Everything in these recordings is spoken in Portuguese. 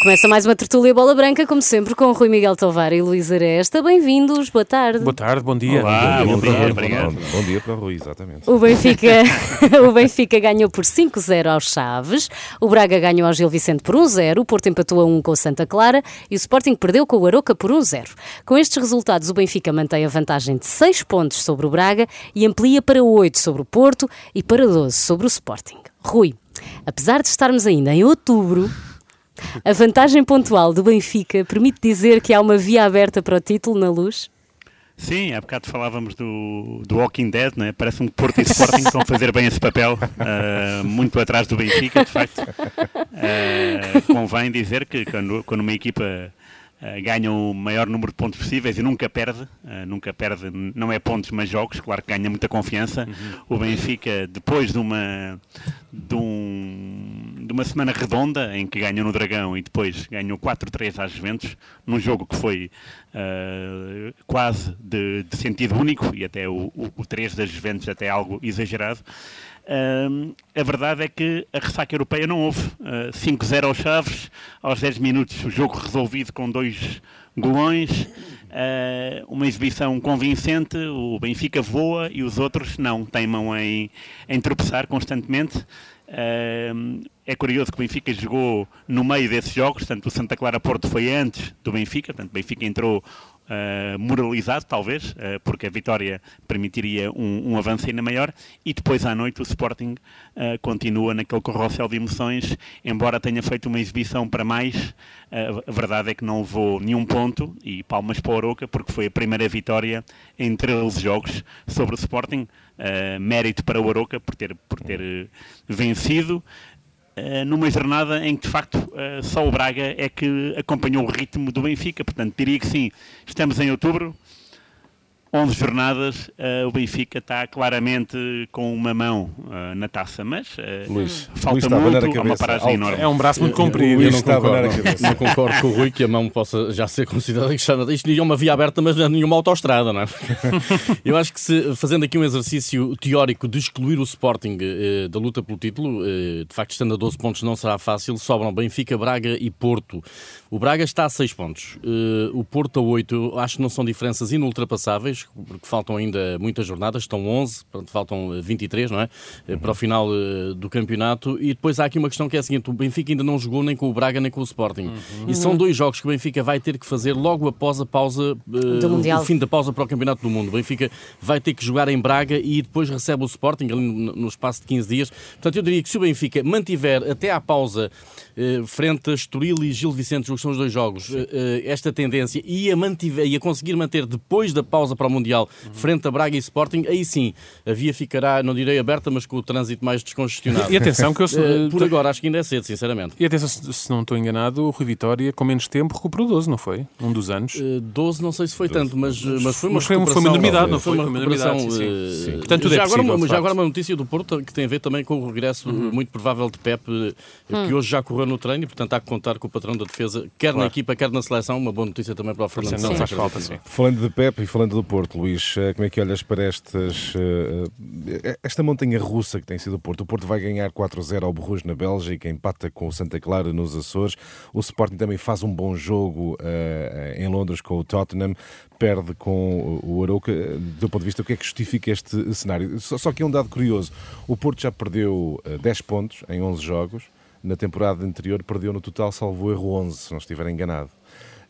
Começa mais uma tertúlia bola branca, como sempre, com Rui Miguel Tovar e Luís Aresta. Bem-vindos, boa tarde. Boa tarde, bom dia. Olá, bom, bom dia, dia, obrigado. Bom, bom dia para o Rui, exatamente. O Benfica, o Benfica ganhou por 5-0 aos Chaves, o Braga ganhou ao Gil Vicente por 1-0, o Porto empatou a 1 com o Santa Clara e o Sporting perdeu com o Aroca por 1-0. Com estes resultados, o Benfica mantém a vantagem de 6 pontos sobre o Braga e amplia para 8 sobre o Porto e para 12 sobre o Sporting. Rui, apesar de estarmos ainda em outubro, a vantagem pontual do Benfica permite dizer que há uma via aberta para o título na luz? Sim, há bocado falávamos do, do Walking Dead, né? parece um Porto e Sporting que estão a fazer bem esse papel, uh, muito atrás do Benfica, de facto. Uh, convém dizer que quando, quando uma equipa uh, ganha o maior número de pontos possíveis e nunca perde, nunca perde, não é pontos, mas jogos, claro que ganha muita confiança. Uhum. O Benfica, depois de uma, de um de uma semana redonda em que ganhou no Dragão e depois ganhou 4-3 às Juventus, num jogo que foi uh, quase de, de, sentido único e até o, o, o 3 das Juventus até algo exagerado. Uh, a verdade é que a ressaca europeia não houve. Uh, ah, 5-0 aos Chaves, aos 10 minutos o jogo resolvido com dois golões, uh, uma exibição convincente, o Benfica voa e os outros não, teimam em, em tropeçar constantemente. É curioso que o Benfica jogou no meio desses jogos, portanto o Santa Clara Porto foi antes do Benfica, portanto o Benfica entrou uh, moralizado talvez, uh, porque a vitória permitiria um, um, avanço ainda maior, e depois à noite o Sporting uh, continua naquele corrocel de emoções, embora tenha feito uma exibição para mais, a verdade é que não levou nenhum ponto, e palmas para o Oroca, porque foi a primeira vitória em 13 jogos sobre o Sporting, mérito para o Oroca por ter, por ter vencido, eh, numa jornada em que de facto uh, só o Braga é que acompanhou o ritmo do Benfica. Portanto, diria que sim, estamos em outubro, 11 jornadas, uh, o Benfica está claramente com uma mão uh, na taça, mas uh, Luís, falta Luís muito, há uma paragem enorme. É um braço muito comprido. Eu, eu, não, concordo, não, não concordo com o Rui que a mão possa já ser considerada isto é uma via aberta, mas não é nenhuma autoestrada, não é? eu acho que se, fazendo aqui um exercício teórico de excluir o Sporting da luta pelo título, de facto estando a 12 pontos não será fácil, sobram Benfica, Braga e Porto. O Braga está a 6 pontos, o Porto a 8, acho que não são diferenças inultrapassáveis, porque faltam ainda muitas jornadas, estão 11, portanto, faltam 23, não é? Uhum. Para o final eh, do campeonato. E depois há aqui uma questão que é a seguinte: o Benfica ainda não jogou nem com o Braga nem com o Sporting. Uhum. E são dois jogos que o Benfica vai ter que fazer logo após a pausa, uh, o fim da pausa para o Campeonato do Mundo. O Benfica vai ter que jogar em Braga e depois recebe o Sporting ali no, espaço de 15 dias. Portanto, eu diria que se o Benfica mantiver até à pausa uh, frente a Estoril e Gil Vicente, que são os dois jogos, uh, esta tendência e a, mantiver, e a conseguir manter depois da pausa para o Mundial, frente a Braga e Sporting, aí sim a via ficará, não direi aberta, mas com o trânsito mais descongestionado. E atenção que eu... Uh, por agora acho que ainda é cedo, sinceramente. E atenção, se não estou enganado, o Rui Vitória, com menos tempo, recuperou 12, não foi? Um dos anos. Uh, eh, 12 não sei se foi 12. tanto, mas, mas foi uma mas foi, uma enormidade, não foi? Foi uma recuperação. Sim, sim. sim. Portanto, já, é possível, agora, já agora uma notícia do Porto que tem a ver também com o regresso uhum. muito provável de Pep, que hum. hoje já correu no treino e, portanto, há que contar com o patrão da defesa, quer claro. na equipa, quer na seleção. Uma boa notícia também para o Fernando Não faz falta, sim. Falando de Pep e falando do Porto, Luís, como é que olhas para estas, uh, esta montanha russa que tem sido o Porto. O Porto vai ganhar 4-0 ao Borros na Bélgica, empata com o Santa Clara nos Açores. O Sporting também faz um bom jogo em Londres com o Tottenham, perde com o Arouca. Do ponto de vista, o que é que justifica este cenário? Só, que é um dado curioso. O Porto já perdeu uh, 10 pontos em 11 jogos. Na temporada anterior perdeu no total, salvo erro, 11, se não estiver enganado.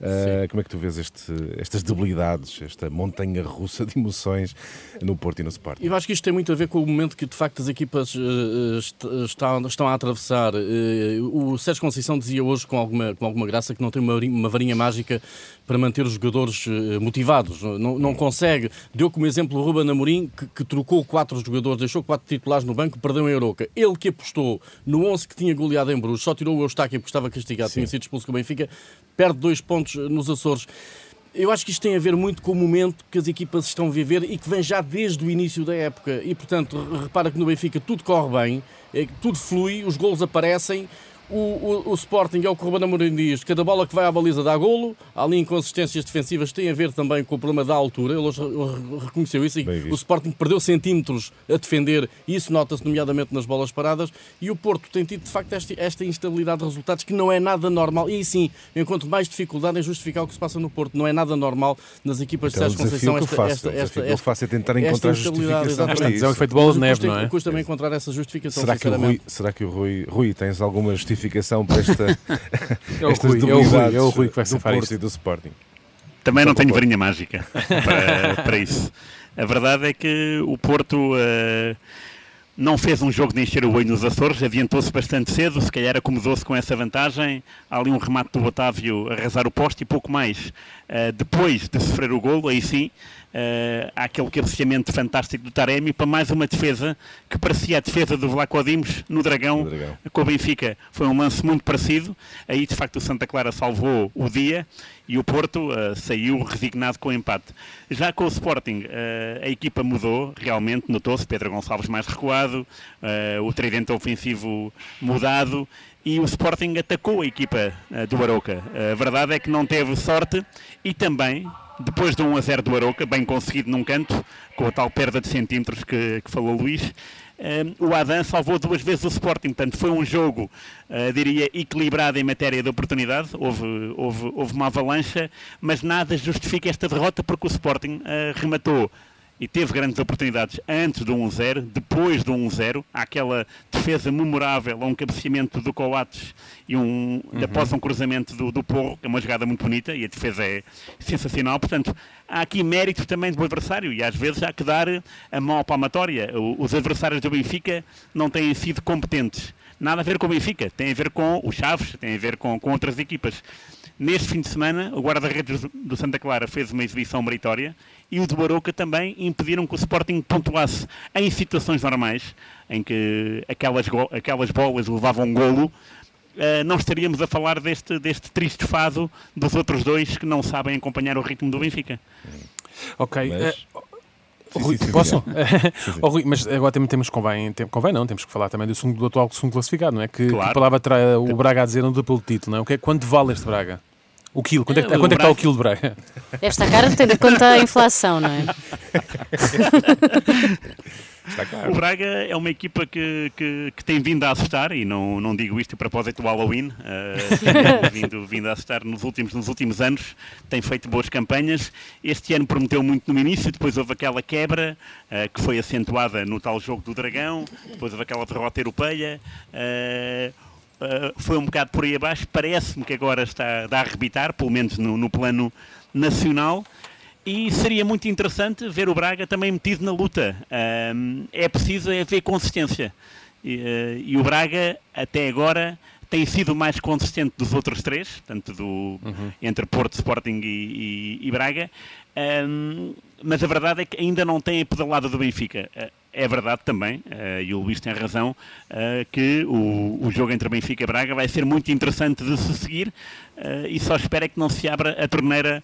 Uh, como é que tu vês este, estas debilidades, esta montanha russa de emoções no Porto e no Sporting? Eu acho que isto tem muito a ver com o momento que de facto as equipas uh, estão, estão a atravessar. Uh, o Sérgio Conceição dizia hoje com alguma, com alguma graça que não tem uma, uma varinha mágica para manter os jogadores motivados. Não, não consegue. Deu como exemplo o Ruben Amorim, que, que, trocou quatro jogadores, deixou quatro titulares no banco, perdeu em Euroca. Ele que apostou no 11 que tinha goleado em Bruges, só tirou o Eustáquio porque estava castigado, Sim. tinha sido expulso com o Benfica, perde dois pontos pontos nos Açores. Eu acho que isto tem a ver muito com o momento que as equipas estão a viver e que vem já desde o início da época. E, portanto, repara que no Benfica tudo corre bem, é tudo flui, os golos aparecem, o, o, o Sporting é o que o Ruben Amorim diz, cada bola que vai à baliza dá golo, há ali inconsistências defensivas, tem a ver também com o problema da altura, ele hoje reconheceu isso, e o Sporting perdeu centímetros a defender, e isso nota-se nomeadamente nas bolas paradas, e o Porto tem tido de facto esta, esta instabilidade de resultados que não é nada normal, e sim, eu encontro mais dificuldade em justificar o que se passa no Porto, não é nada normal nas equipas então, de Sérgio Conceição esta, esta, esta, esta, que eu faço é tentar encontrar justificação para isso. É um efeito bola de neve, não é? Custa-me encontrar essa justificação, será que o Rui, será que o Rui, Rui tens alguma justificação justificação para esta, é o estas Rui, é o Rui, é o Rui que vai do Porto e do Sporting. Também não tenho varinha mágica para, para, isso. A verdade é que o Porto uh, não fez um jogo de encher o olho nos Açores, adiantou-se bastante cedo, se calhar acomodou-se com essa vantagem. Há ali um remate do Otávio a arrasar o poste e pouco mais. Uh, depois de sofrer o golo, aí sim, uh, há aquele cabeceamento fantástico do Taremi para mais uma defesa que parecia a defesa do Vlaco Dimos no Dragão, Dragão, com o Benfica. Foi um lance muito parecido. Aí, de facto, o Santa Clara salvou o dia e o Porto uh, saiu resignado com o empate. Já com o Sporting, uh, a equipa mudou, realmente notou-se. Pedro Gonçalves mais recuado, o tridente ofensivo mudado e o Sporting atacou a equipa do Aroca. A verdade é que não teve sorte e também depois do 1 a 0 do Aroca, bem conseguido num canto, com a tal perda de centímetros que, que falou Luís, eh, o Adam salvou duas vezes o Sporting. Portanto, foi um jogo, uh, diria, equilibrado em matéria de oportunidade. Houve, houve, houve uma avalanche, mas nada justifica esta derrota porque o Sporting rematou e teve grandes oportunidades antes do 1-0, depois do 1-0, há aquela defesa memorável, um cabeceamento do Coates e um, uhum. após um cruzamento do, do Porro, que é uma jogada muito bonita e a defesa é sensacional. Portanto, há aqui mérito também do adversário e às vezes há que dar a mão à palmatória. Os adversários do Benfica não têm sido competentes. Nada a ver com o Benfica, tem a ver com os Chaves, tem a ver com, com outras equipas. Neste fim de semana, o guarda-redes do Santa Clara fez uma exibição meritória e o do Baroca também impediram que o Sporting pontuasse em situações normais, em que aquelas, aquelas bolas levavam um golo, Uh, não estaríamos a falar deste, deste triste fado dos outros dois que não sabem acompanhar o ritmo do Benfica. Ok. Mas... Uh, Rui, sim, sim, posso? oh, Rui, mas agora também temos, convém, tem, convém não, temos que falar também do, segundo, do atual segundo classificado, não é? Que, claro. que palavra trai o Braga a dizer no duplo título, não é? O que é, quanto vale este Braga? O quilo, quanto é, que, é, quanto é que está o quilo de Braga? Esta cara tem de conta a inflação, não é? O Braga é uma equipa que, que, que, tem vindo a assustar, e não, não digo isto a propósito do Halloween, uh, tem vindo, vindo a assustar nos últimos, nos últimos anos, tem feito boas campanhas. Este ano prometeu muito no início, depois houve aquela quebra uh, que foi acentuada no tal jogo do Dragão, depois houve aquela derrota europeia. Uh, uh, foi um bocado por aí abaixo. Parece-me que agora está a arrebitar, pelo menos no, no plano nacional. E seria muito interessante ver o Braga também metido na luta. Uh, é preciso haver consistência. E, uh, e, o Braga, até agora, tem sido mais consistente dos outros três, tanto do, uhum. entre Porto, Sporting e, e, e Braga. Um, mas a verdade é que ainda não tem a pedalada do Benfica. É verdade também, uh, e o Luís tem razão, uh, que o, o, jogo entre Benfica e Braga vai ser muito interessante de se seguir uh, e só espero é que não se abra a torneira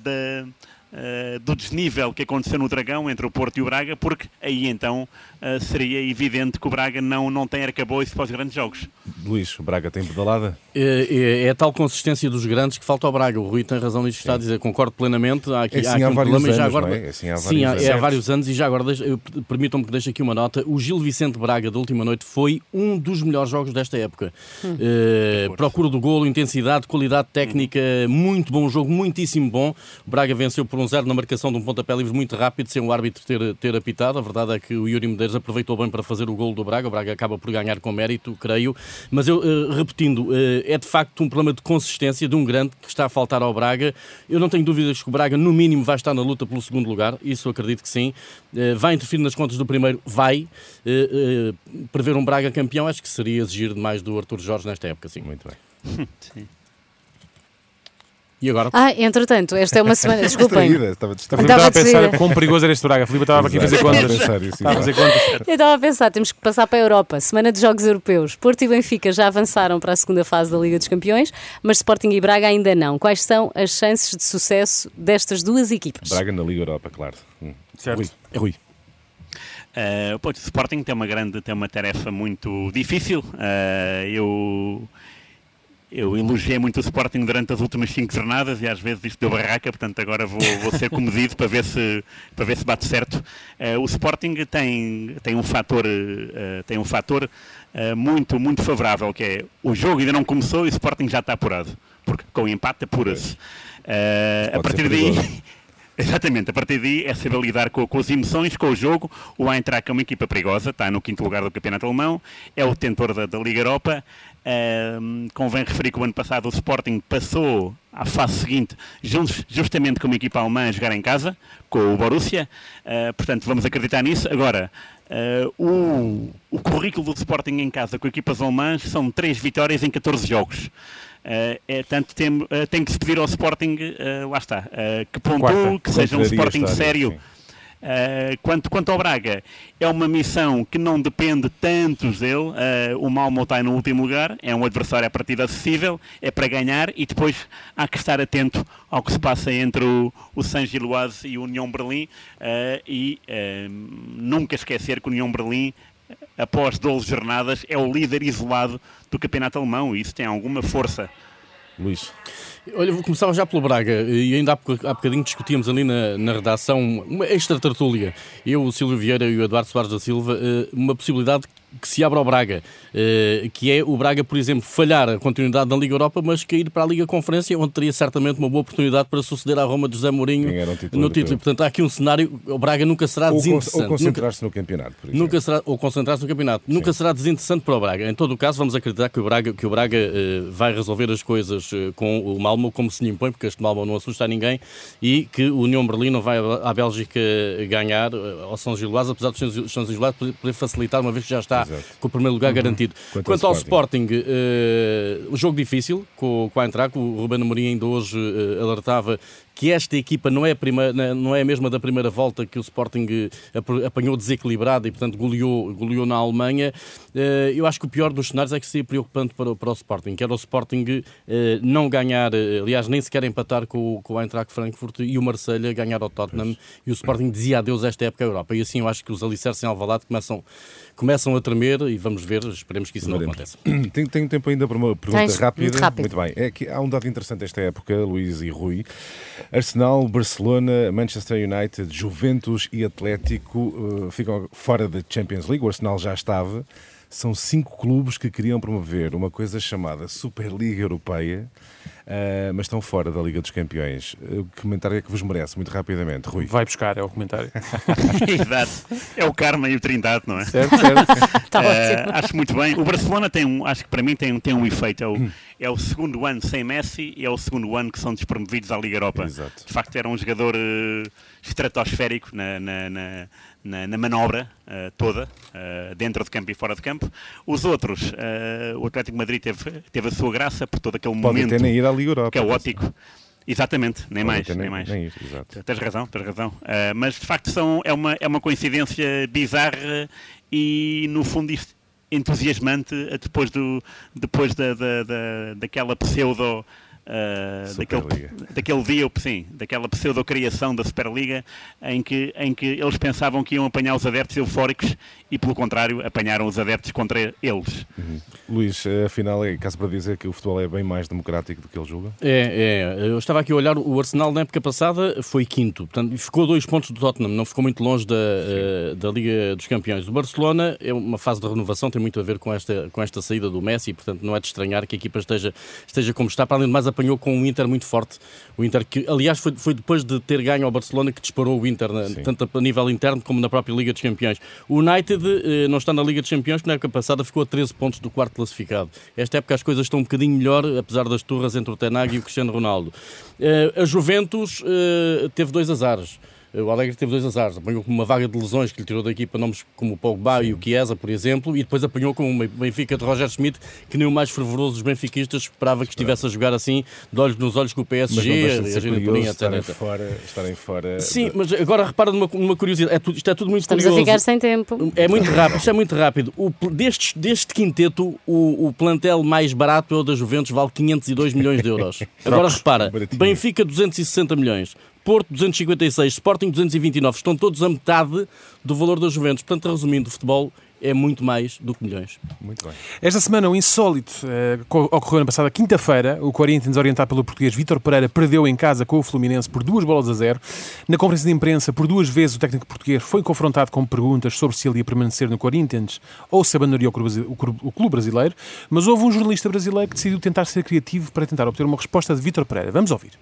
da uh, do desnível que aconteceu no Dragão entre o Porto e o Braga, porque aí então uh, seria evidente que o Braga não, não tem arcabouço para os grandes jogos. Luís, o Braga tem pedalada? É, é, é, a tal consistência dos grandes que falta ao Braga. O Rui tem razão nisto, está a dizer, concordo plenamente. Há aqui, é assim há aqui um problema anos, já agora. É? Assim há sim, há, é há vários anos e já agora permitam-me que deixe aqui uma nota. O Gil Vicente Braga da última noite foi um dos melhores jogos desta época. Hum. Uh, procura do golo, intensidade, qualidade técnica, hum. muito bom jogo, muitíssimo bom. O Braga venceu por um zero na marcação de um pontapé livre muito rápido, sem o árbitro ter, ter apitado. A verdade é que o Yuri Medeiros aproveitou bem para fazer o gol do Braga. O Braga acaba por ganhar com mérito, creio. Mas eu, uh, repetindo, uh, é de facto um problema de consistência de um grande que está a faltar ao Braga. Eu não tenho dúvidas que o Braga, no mínimo, vai estar na luta pelo segundo lugar. Isso acredito que sim. Uh, vai interferir nas contas do primeiro? Vai. prever um Braga campeão, acho que seria exigir demais do Arthur Jorge nesta época, sim. Muito bem. sim. E agora? Ah, entretanto, esta é uma semana. Desculpem. Estava, estava, estava a pensar quão perigoso era este Braga. A Filipe estava aqui a fazer contas. Estava a fazer contas. Eu estava a pensar, temos que passar para a Europa. Semana de Jogos Europeus. Porto e Benfica já avançaram para a segunda fase da Liga dos Campeões, mas Sporting e Braga ainda não. Quais são as chances de sucesso destas duas equipas? Braga na Liga Europa, claro. Hum. Certo. Rui. É Rui. Uh, o Sporting tem uma grande, tem uma tarefa muito difícil. Uh, eu eu elogiei muito o Sporting durante as últimas cinco jornadas e às vezes isto deu barraca, portanto agora vou, vou ser comedido para ver se, para ver se bate certo. Uh, o Sporting tem, tem um fator, uh, tem um fator uh, muito, muito favorável, que é o jogo ainda não começou e o Sporting já está apurado, porque com o empate apura-se. a partir daí... Exatamente, a partir daí é saber lidar com, com, as emoções, com o jogo. O Eintracht é uma equipa perigosa, está no quinto lugar do campeonato alemão, é o detentor da, da Liga Europa. Uh, convém referir que o ano passado o Sporting passou à fase seguinte justamente com uma equipa alemã a jogar em casa, com o Borussia. Uh, portanto, vamos acreditar nisso. Agora, uh, o, o currículo do Sporting em casa com equipas alemãs são três vitórias em 14 jogos. Uh, é, tanto tem, uh, tem que se pedir ao Sporting, uh, lá está, que pontua, que seja um Sporting sério. quanto, quanto ao Braga, é uma missão que não depende tanto dele. o Malmo está no último lugar, é um adversário a partida acessível, é para ganhar e depois há que estar atento ao que se passa entre o, o San Giloise e o União Berlim e nunca esquecer que o União Berlim após 12 jornadas, é o líder isolado do campeonato alemão e isso tem alguma força. Luís. Olha, vou começar já pelo Braga, e ainda há bocadinho discutíamos ali na, na redação uma extra tertúlia, eu, o Silvio Vieira e o Eduardo Soares da Silva, eh, uma possibilidade que se abre ao Braga, eh, que é o Braga, por exemplo, falhar a continuidade da Liga Europa, mas cair para a Liga Conferência, onde teria certamente uma boa oportunidade para suceder à Roma de José Mourinho no título. Portanto, há aqui um cenário, o Braga nunca será ou desinteressante. Ou concentrar-se no campeonato, por exemplo. Nunca será, ou concentrar-se no campeonato. Sim. Nunca será desinteressante para o Braga. Em todo o caso, vamos acreditar que o Braga, que o Braga uh, vai resolver as coisas uh, com o Malmo como se lhe impõe, porque este Malmo não assusta ninguém, e que o União Berlim não vai à Bélgica ganhar ao São Gilás, apesar do São Gilás poder facilitar, uma vez que já está Exato. com o primeiro lugar uhum. garantido. Quanto, Quanto ao Sporting, Sporting uh, um jogo difícil com, com a Eintracht, o Ruben Amorim ainda hoje uh, alertava que esta equipa não é, a primeira, não é a mesma da primeira volta que o Sporting eh, apanhou desequilibrado e, portanto, goleou, goleou na Alemanha. Eu acho que o pior dos cenários é que seria preocupante para, para o Sporting, que era o Sporting não ganhar, aliás, nem sequer empatar com, com o Eintracht Frankfurt e o Marselha ganhar ao Tottenham pois. e o Sporting dizia adeus a esta época à Europa. E assim eu acho que os alicerces em Alvalade começam, começam a tremer e vamos ver, esperemos que isso Veremos. não aconteça. Tenho, tenho tempo ainda para uma pergunta Tens, rápida. Muito, rápido. muito bem. É que há um dado interessante esta época, Luís e Rui. Arsenal, Barcelona, Manchester United, Juventus e Atlético uh, ficam fora da Champions League. O Arsenal já estava. São cinco clubes que queriam promover uma coisa chamada Superliga Europeia uh, mas estão fora da Liga dos Campeões. O comentário é que vos merece, muito rapidamente, Rui. Vai buscar, é o comentário. Exato. É o Karma e o Trindade, não é? Certo, certo. Está uh, acho muito bem. O Barcelona tem um, acho que para mim tem, tem um efeito. É o, hum. é o segundo ano sem Messi e é o segundo ano que são despromovidos à Liga Europa. Exato. De facto, era um jogador uh, estratosférico na, na, na na, na manobra uh, toda, uh, dentro de campo e fora de campo. Os outros, uh, o Atlético Madrid teve, teve a sua graça por todo aquele Pode momento nem ir à Liga Europa, caótico. Exatamente, nem mais, nem, nem, mais. Nem exato. Tens razão, tens razão. Mas de facto são, é, uma, é uma coincidência bizarra e no fundo isto entusiasmante depois, do, depois da, da, da, daquela pseudo uh, daquele, daquele dia, sim, daquela pseudo-criação da Superliga em que, em que eles pensavam que iam apanhar os adeptos eufóricos e, pelo contrário, apanharam os adeptos contra eles. Uhum. Luís, afinal, é caso para dizer que o futebol é bem mais democrático do que ele julga? É, é. Eu estava aqui a olhar, o Arsenal na época passada foi quinto, portanto, ficou dois pontos do Tottenham, não ficou muito longe da, uh, da Liga dos Campeões. O Barcelona é uma fase de renovação, tem muito a ver com esta, com esta saída do Messi, portanto, não é de estranhar que a equipa esteja, esteja como está, para além de mais apanhou com um Inter muito forte. O Inter que, aliás, foi, foi depois de ter ganho ao Barcelona que disparou o Inter, tanto a nível interno como na própria Liga dos Campeões. O United eh, não está na Liga dos Campeões, que na época passada ficou a 13 pontos do quarto classificado. Esta época as coisas estão um bocadinho melhor, apesar das turras entre o Tenag e o Cristiano Ronaldo. Eh, a Juventus eh, teve dois azares. O Alegre teve dois azares. Apanhou com uma vaga de lesões que lhe tirou da equipa nomes como o Pogba Sim. e o Chiesa, por exemplo, e depois apanhou com uma Benfica de Roger Schmidt, que nem o mais fervoroso dos benfiquistas esperava que estivesse a jogar assim, de olhos nos olhos com o PSG, mas não a estarem fora, estarem fora. Sim, de... mas agora repara numa, numa curiosidade. É tudo, isto é tudo muito Estamos curioso. a ficar sem tempo. É muito rápido, isto é muito rápido. O, deste, deste quinteto, o, o plantel mais barato é o da Juventus, vale 502 milhões de euros. Agora repara, Benfica 260 milhões. Porto 256, Sporting 229. Estão todos a metade do valor das Juventus. Portanto, resumindo, o futebol é muito mais do que milhões. Muito bem. Esta semana, o insólito eh, ocorreu na passada quinta-feira. O Corinthians, orientado pelo português Vítor Pereira, perdeu em casa com o Fluminense por duas bolas a zero. Na conferência de imprensa, por duas vezes, o técnico português foi confrontado com perguntas sobre se ele ia permanecer no Corinthians ou se abandonaria o clube brasileiro. Mas houve um jornalista brasileiro que decidiu tentar ser criativo para tentar obter uma resposta de Vítor Pereira. Vamos ouvir.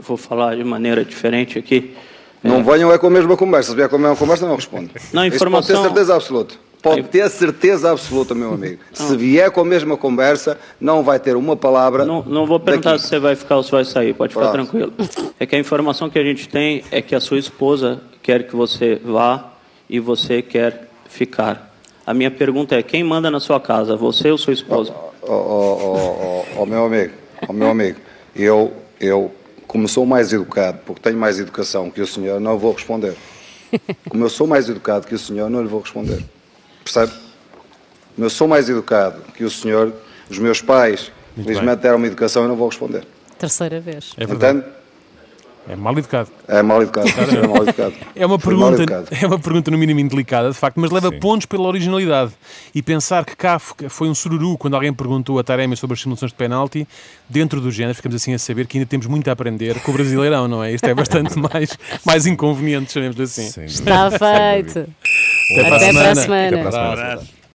Vou falar de maneira diferente aqui. Não é. venham é com a mesma conversa. Se vier com a mesma conversa, não respondo. Não, informação... Isso pode ter certeza absoluta. Pode ter certeza absoluta, meu amigo. Não. Se vier com a mesma conversa, não vai ter uma palavra. Não, não vou perguntar daqui. se você vai ficar ou se vai sair, pode ficar Pronto. tranquilo. É que a informação que a gente tem é que a sua esposa quer que você vá e você quer ficar. A minha pergunta é: quem manda na sua casa, você ou sua esposa? Ó, oh, oh, oh, meu amigo, oh, meu amigo, eu, eu como sou mais educado, porque tenho mais educação que o senhor, não vou responder. Como eu sou mais educado que o senhor, não lhe vou responder. Percebe? Como eu sou mais educado que o senhor, os meus pais, Muito felizmente, bem. deram uma educação, eu não vou responder. Terceira vez. É verdade. Entende? É mal educado. É mal educado. É, mal educado. é, uma pergunta, é uma pergunta no mínimo indelicada, de facto, mas leva Sim. pontos pela originalidade. E pensar que Kafka foi um sururu quando alguém perguntou a Taremi sobre as simulações de penalti, dentro do género, ficamos assim a saber que ainda temos muito a aprender com o Brasileirão, não é? Isto é bastante mais, mais inconveniente, chamemos assim. Está feito. Até, Até para a semana. Até para a semana.